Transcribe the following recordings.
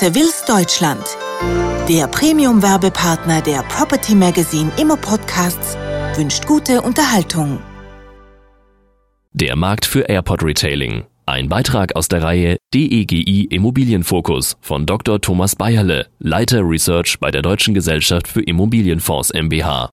Sevilles Deutschland. Der Premium-Werbepartner der Property Magazine Immo Podcasts wünscht gute Unterhaltung. Der Markt für Airport Retailing. Ein Beitrag aus der Reihe DEGI Immobilienfokus von Dr. Thomas Bayerle, Leiter Research bei der Deutschen Gesellschaft für Immobilienfonds MBH.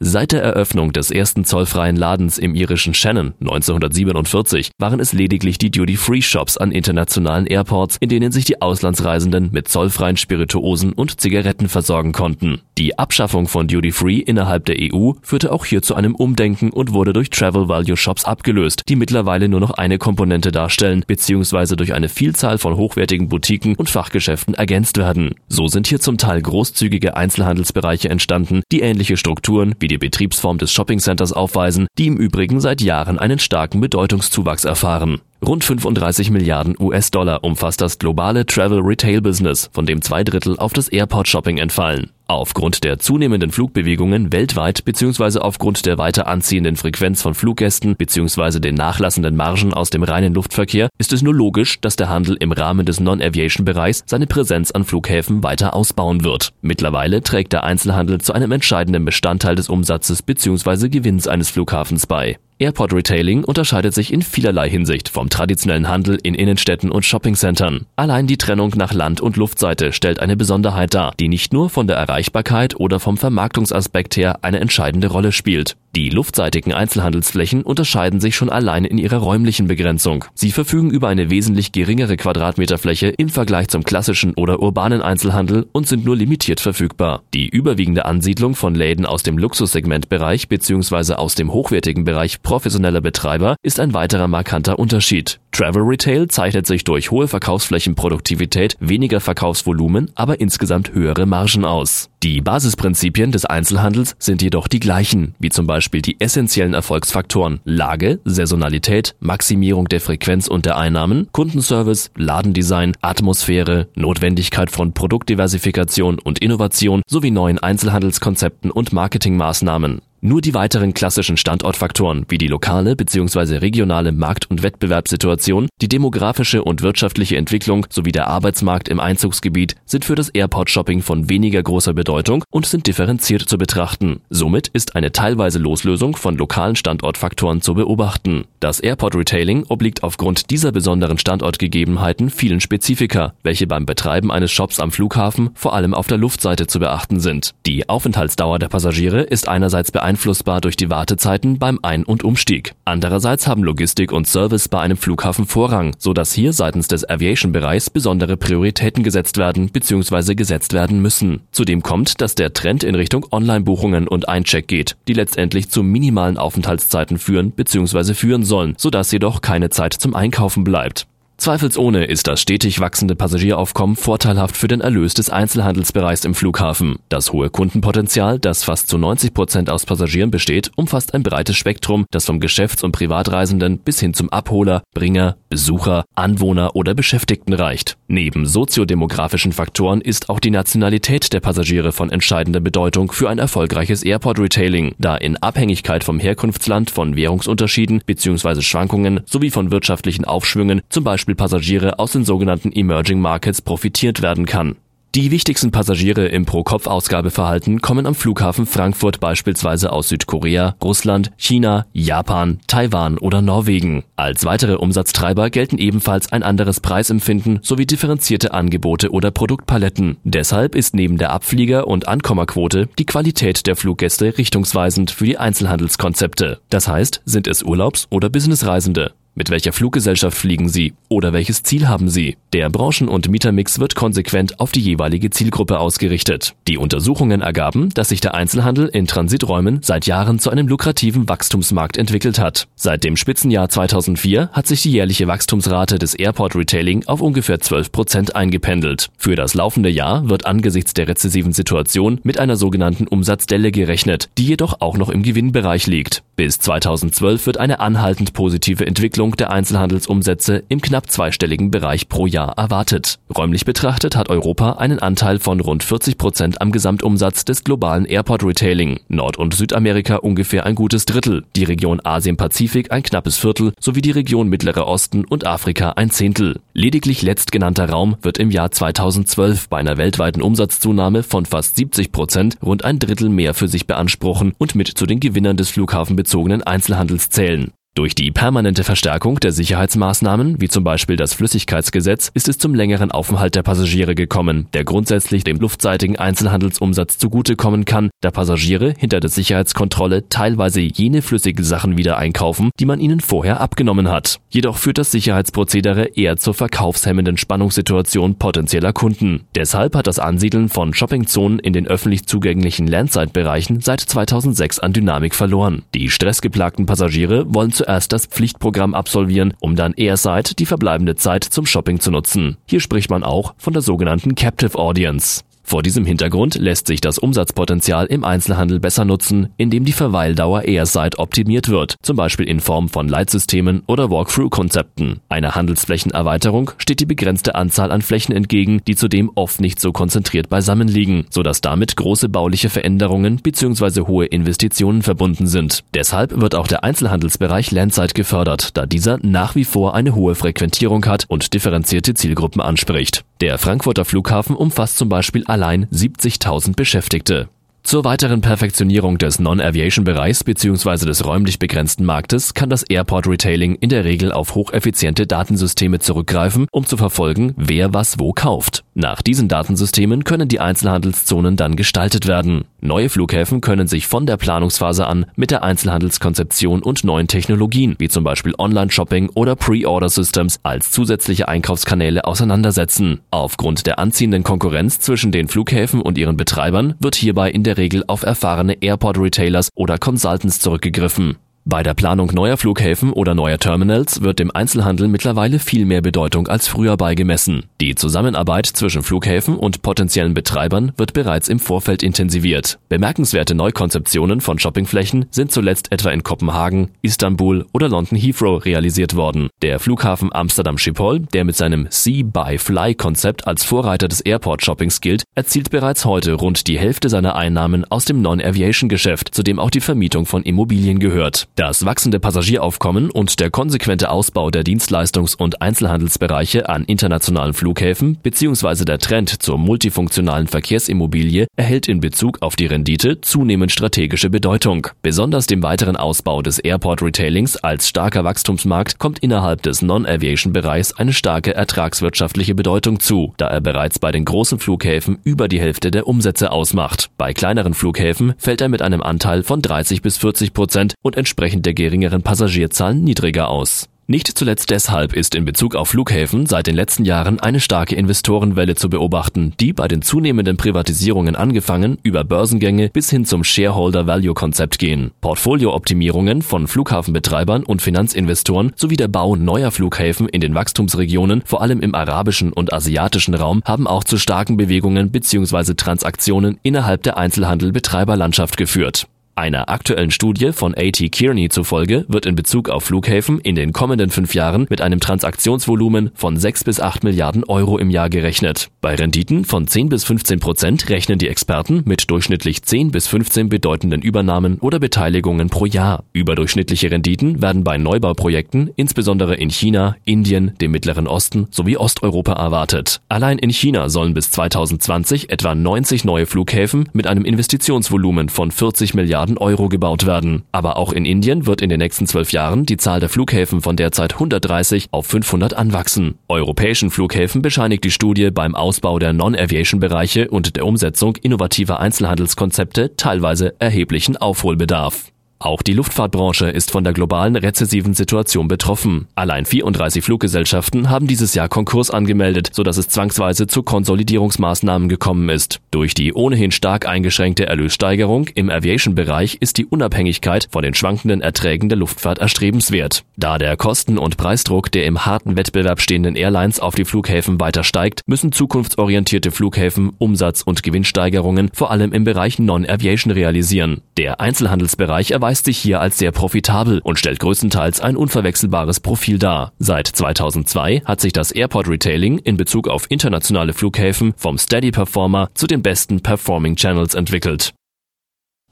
Seit der Eröffnung des ersten zollfreien Ladens im irischen Shannon 1947 waren es lediglich die Duty-Free-Shops an internationalen Airports, in denen sich die Auslandsreisenden mit zollfreien Spirituosen und Zigaretten versorgen konnten. Die Abschaffung von Duty-Free innerhalb der EU führte auch hier zu einem Umdenken und wurde durch Travel Value Shops abgelöst, die mittlerweile nur noch eine Komponente darstellen bzw. durch eine Vielzahl von hochwertigen Boutiquen und Fachgeschäften ergänzt werden. So sind hier zum Teil großzügige Einzelhandelsbereiche entstanden, die ähnliche Strukturen wie die Betriebsform des Shoppingcenters aufweisen, die im Übrigen seit Jahren einen starken Bedeutungszuwachs erfahren. Rund 35 Milliarden US-Dollar umfasst das globale Travel Retail Business, von dem zwei Drittel auf das Airport Shopping entfallen. Aufgrund der zunehmenden Flugbewegungen weltweit bzw. aufgrund der weiter anziehenden Frequenz von Fluggästen bzw. den nachlassenden Margen aus dem reinen Luftverkehr ist es nur logisch, dass der Handel im Rahmen des Non-Aviation-Bereichs seine Präsenz an Flughäfen weiter ausbauen wird. Mittlerweile trägt der Einzelhandel zu einem entscheidenden Bestandteil des Umsatzes bzw. Gewinns eines Flughafens bei. Airport Retailing unterscheidet sich in vielerlei Hinsicht vom traditionellen Handel in Innenstädten und Shoppingcentern. Allein die Trennung nach Land- und Luftseite stellt eine Besonderheit dar, die nicht nur von der Erreichbarkeit oder vom Vermarktungsaspekt her eine entscheidende Rolle spielt. Die luftseitigen Einzelhandelsflächen unterscheiden sich schon allein in ihrer räumlichen Begrenzung. Sie verfügen über eine wesentlich geringere Quadratmeterfläche im Vergleich zum klassischen oder urbanen Einzelhandel und sind nur limitiert verfügbar. Die überwiegende Ansiedlung von Läden aus dem Luxussegmentbereich bzw. aus dem hochwertigen Bereich professioneller Betreiber ist ein weiterer markanter Unterschied. Travel Retail zeichnet sich durch hohe Verkaufsflächenproduktivität, weniger Verkaufsvolumen, aber insgesamt höhere Margen aus. Die Basisprinzipien des Einzelhandels sind jedoch die gleichen, wie zum Beispiel die essentiellen Erfolgsfaktoren Lage, Saisonalität, Maximierung der Frequenz und der Einnahmen, Kundenservice, Ladendesign, Atmosphäre, Notwendigkeit von Produktdiversifikation und Innovation sowie neuen Einzelhandelskonzepten und Marketingmaßnahmen. Nur die weiteren klassischen Standortfaktoren wie die lokale bzw. regionale Markt- und Wettbewerbssituation, die demografische und wirtschaftliche Entwicklung sowie der Arbeitsmarkt im Einzugsgebiet sind für das Airport-Shopping von weniger großer Bedeutung und sind differenziert zu betrachten. Somit ist eine teilweise Loslösung von lokalen Standortfaktoren zu beobachten. Das Airport-Retailing obliegt aufgrund dieser besonderen Standortgegebenheiten vielen Spezifika, welche beim Betreiben eines Shops am Flughafen vor allem auf der Luftseite zu beachten sind. Die Aufenthaltsdauer der Passagiere ist einerseits beeinflusst beeinflussbar durch die Wartezeiten beim Ein- und Umstieg. Andererseits haben Logistik und Service bei einem Flughafen Vorrang, so hier seitens des Aviation-Bereichs besondere Prioritäten gesetzt werden bzw. gesetzt werden müssen. Zudem kommt, dass der Trend in Richtung Online-Buchungen und Eincheck geht, die letztendlich zu minimalen Aufenthaltszeiten führen bzw. führen sollen, sodass jedoch keine Zeit zum Einkaufen bleibt. Zweifelsohne ist das stetig wachsende Passagieraufkommen vorteilhaft für den Erlös des Einzelhandelsbereichs im Flughafen. Das hohe Kundenpotenzial, das fast zu 90 Prozent aus Passagieren besteht, umfasst ein breites Spektrum, das vom Geschäfts- und Privatreisenden bis hin zum Abholer, Bringer, Besucher, Anwohner oder Beschäftigten reicht. Neben soziodemografischen Faktoren ist auch die Nationalität der Passagiere von entscheidender Bedeutung für ein erfolgreiches Airport-Retailing, da in Abhängigkeit vom Herkunftsland von Währungsunterschieden bzw. Schwankungen sowie von wirtschaftlichen Aufschwüngen zum Beispiel Beispiel Passagiere aus den sogenannten Emerging Markets profitiert werden kann. Die wichtigsten Passagiere im Pro-Kopf-Ausgabeverhalten kommen am Flughafen Frankfurt beispielsweise aus Südkorea, Russland, China, Japan, Taiwan oder Norwegen. Als weitere Umsatztreiber gelten ebenfalls ein anderes Preisempfinden sowie differenzierte Angebote oder Produktpaletten. Deshalb ist neben der Abflieger- und Ankommerquote die Qualität der Fluggäste richtungsweisend für die Einzelhandelskonzepte. Das heißt, sind es Urlaubs- oder Businessreisende? Mit welcher Fluggesellschaft fliegen Sie oder welches Ziel haben Sie? Der Branchen- und Mietermix wird konsequent auf die jeweilige Zielgruppe ausgerichtet. Die Untersuchungen ergaben, dass sich der Einzelhandel in Transiträumen seit Jahren zu einem lukrativen Wachstumsmarkt entwickelt hat. Seit dem Spitzenjahr 2004 hat sich die jährliche Wachstumsrate des Airport Retailing auf ungefähr 12 Prozent eingependelt. Für das laufende Jahr wird angesichts der rezessiven Situation mit einer sogenannten Umsatzdelle gerechnet, die jedoch auch noch im Gewinnbereich liegt. Bis 2012 wird eine anhaltend positive Entwicklung Steigerung der Einzelhandelsumsätze im knapp zweistelligen Bereich pro Jahr erwartet. Räumlich betrachtet hat Europa einen Anteil von rund 40 Prozent am Gesamtumsatz des globalen Airport Retailing, Nord- und Südamerika ungefähr ein gutes Drittel, die Region Asien-Pazifik ein knappes Viertel sowie die Region Mittlerer Osten und Afrika ein Zehntel. Lediglich letztgenannter Raum wird im Jahr 2012 bei einer weltweiten Umsatzzunahme von fast 70 Prozent rund ein Drittel mehr für sich beanspruchen und mit zu den Gewinnern des flughafenbezogenen Einzelhandels zählen. Durch die permanente Verstärkung der Sicherheitsmaßnahmen, wie zum Beispiel das Flüssigkeitsgesetz, ist es zum längeren Aufenthalt der Passagiere gekommen, der grundsätzlich dem luftseitigen Einzelhandelsumsatz zugutekommen kann, da Passagiere hinter der Sicherheitskontrolle teilweise jene flüssigen Sachen wieder einkaufen, die man ihnen vorher abgenommen hat. Jedoch führt das Sicherheitsprozedere eher zur verkaufshemmenden Spannungssituation potenzieller Kunden. Deshalb hat das Ansiedeln von Shoppingzonen in den öffentlich zugänglichen Landside-Bereichen seit 2006 an Dynamik verloren. Die stressgeplagten Passagiere wollen zu zuerst das Pflichtprogramm absolvieren, um dann Airside die verbleibende Zeit zum Shopping zu nutzen. Hier spricht man auch von der sogenannten Captive Audience. Vor diesem Hintergrund lässt sich das Umsatzpotenzial im Einzelhandel besser nutzen, indem die Verweildauer Airside optimiert wird, zum Beispiel in Form von Leitsystemen oder Walkthrough-Konzepten. Einer Handelsflächenerweiterung steht die begrenzte Anzahl an Flächen entgegen, die zudem oft nicht so konzentriert beisammen liegen, sodass damit große bauliche Veränderungen bzw. hohe Investitionen verbunden sind. Deshalb wird auch der Einzelhandelsbereich Landside gefördert, da dieser nach wie vor eine hohe Frequentierung hat und differenzierte Zielgruppen anspricht. Der Frankfurter Flughafen umfasst zum Beispiel allein 70.000 Beschäftigte. Zur weiteren Perfektionierung des Non-Aviation-Bereichs bzw. des räumlich begrenzten Marktes kann das Airport Retailing in der Regel auf hocheffiziente Datensysteme zurückgreifen, um zu verfolgen, wer was wo kauft. Nach diesen Datensystemen können die Einzelhandelszonen dann gestaltet werden. Neue Flughäfen können sich von der Planungsphase an mit der Einzelhandelskonzeption und neuen Technologien, wie zum Beispiel Online-Shopping oder Pre-Order-Systems, als zusätzliche Einkaufskanäle auseinandersetzen. Aufgrund der anziehenden Konkurrenz zwischen den Flughäfen und ihren Betreibern wird hierbei in der Regel auf erfahrene Airport-Retailers oder Consultants zurückgegriffen. Bei der Planung neuer Flughäfen oder neuer Terminals wird dem Einzelhandel mittlerweile viel mehr Bedeutung als früher beigemessen. Die Zusammenarbeit zwischen Flughäfen und potenziellen Betreibern wird bereits im Vorfeld intensiviert. Bemerkenswerte Neukonzeptionen von Shoppingflächen sind zuletzt etwa in Kopenhagen, Istanbul oder London Heathrow realisiert worden. Der Flughafen Amsterdam Schiphol, der mit seinem See-by-Fly-Konzept als Vorreiter des Airport-Shoppings gilt, erzielt bereits heute rund die Hälfte seiner Einnahmen aus dem Non-Aviation-Geschäft, zu dem auch die Vermietung von Immobilien gehört. Das wachsende Passagieraufkommen und der konsequente Ausbau der Dienstleistungs- und Einzelhandelsbereiche an internationalen Flughäfen bzw. der Trend zur multifunktionalen Verkehrsimmobilie erhält in Bezug auf die Rendite zunehmend strategische Bedeutung. Besonders dem weiteren Ausbau des Airport Retailings als starker Wachstumsmarkt kommt innerhalb des Non-Aviation-Bereichs eine starke ertragswirtschaftliche Bedeutung zu, da er bereits bei den großen Flughäfen über die Hälfte der Umsätze ausmacht. Bei kleineren Flughäfen fällt er mit einem Anteil von 30 bis 40 Prozent und entsprechend entsprechend der geringeren Passagierzahlen niedriger aus. Nicht zuletzt deshalb ist in Bezug auf Flughäfen seit den letzten Jahren eine starke Investorenwelle zu beobachten, die bei den zunehmenden Privatisierungen angefangen über Börsengänge bis hin zum Shareholder-Value-Konzept gehen. Portfoliooptimierungen von Flughafenbetreibern und Finanzinvestoren sowie der Bau neuer Flughäfen in den Wachstumsregionen, vor allem im arabischen und asiatischen Raum, haben auch zu starken Bewegungen bzw. Transaktionen innerhalb der Einzelhandel-Betreiberlandschaft geführt. Einer aktuellen Studie von A.T. Kearney zufolge wird in Bezug auf Flughäfen in den kommenden fünf Jahren mit einem Transaktionsvolumen von 6 bis 8 Milliarden Euro im Jahr gerechnet. Bei Renditen von 10 bis 15 Prozent rechnen die Experten mit durchschnittlich 10 bis 15 bedeutenden Übernahmen oder Beteiligungen pro Jahr. Überdurchschnittliche Renditen werden bei Neubauprojekten insbesondere in China, Indien, dem Mittleren Osten sowie Osteuropa erwartet. Allein in China sollen bis 2020 etwa 90 neue Flughäfen mit einem Investitionsvolumen von 40 Milliarden Milliarden Euro gebaut werden. Aber auch in Indien wird in den nächsten zwölf Jahren die Zahl der Flughäfen von derzeit 130 auf 500 anwachsen. Europäischen Flughäfen bescheinigt die Studie beim Ausbau der Non-Aviation-Bereiche und der Umsetzung innovativer Einzelhandelskonzepte teilweise erheblichen Aufholbedarf. Auch die Luftfahrtbranche ist von der globalen rezessiven Situation betroffen. Allein 34 Fluggesellschaften haben dieses Jahr Konkurs angemeldet, sodass es zwangsweise zu Konsolidierungsmaßnahmen gekommen ist. Durch die ohnehin stark eingeschränkte Erlössteigerung im Aviation-Bereich ist die Unabhängigkeit von den schwankenden Erträgen der Luftfahrt erstrebenswert. Da der Kosten- und Preisdruck der im harten Wettbewerb stehenden Airlines auf die Flughäfen weiter steigt, müssen zukunftsorientierte Flughäfen Umsatz- und Gewinnsteigerungen vor allem im Bereich Non-Aviation realisieren. Der Einzelhandelsbereich erweitert erweist sich hier als sehr profitabel und stellt größtenteils ein unverwechselbares Profil dar. Seit 2002 hat sich das Airport Retailing in Bezug auf internationale Flughäfen vom Steady Performer zu den besten Performing Channels entwickelt.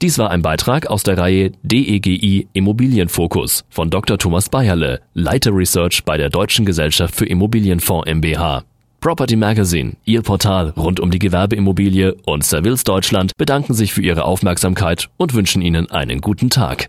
Dies war ein Beitrag aus der Reihe DEGI Immobilienfokus von Dr. Thomas Bayerle, Leiter Research bei der Deutschen Gesellschaft für Immobilienfonds MBH. Property Magazine, Ihr Portal rund um die Gewerbeimmobilie und Servils Deutschland bedanken sich für Ihre Aufmerksamkeit und wünschen Ihnen einen guten Tag.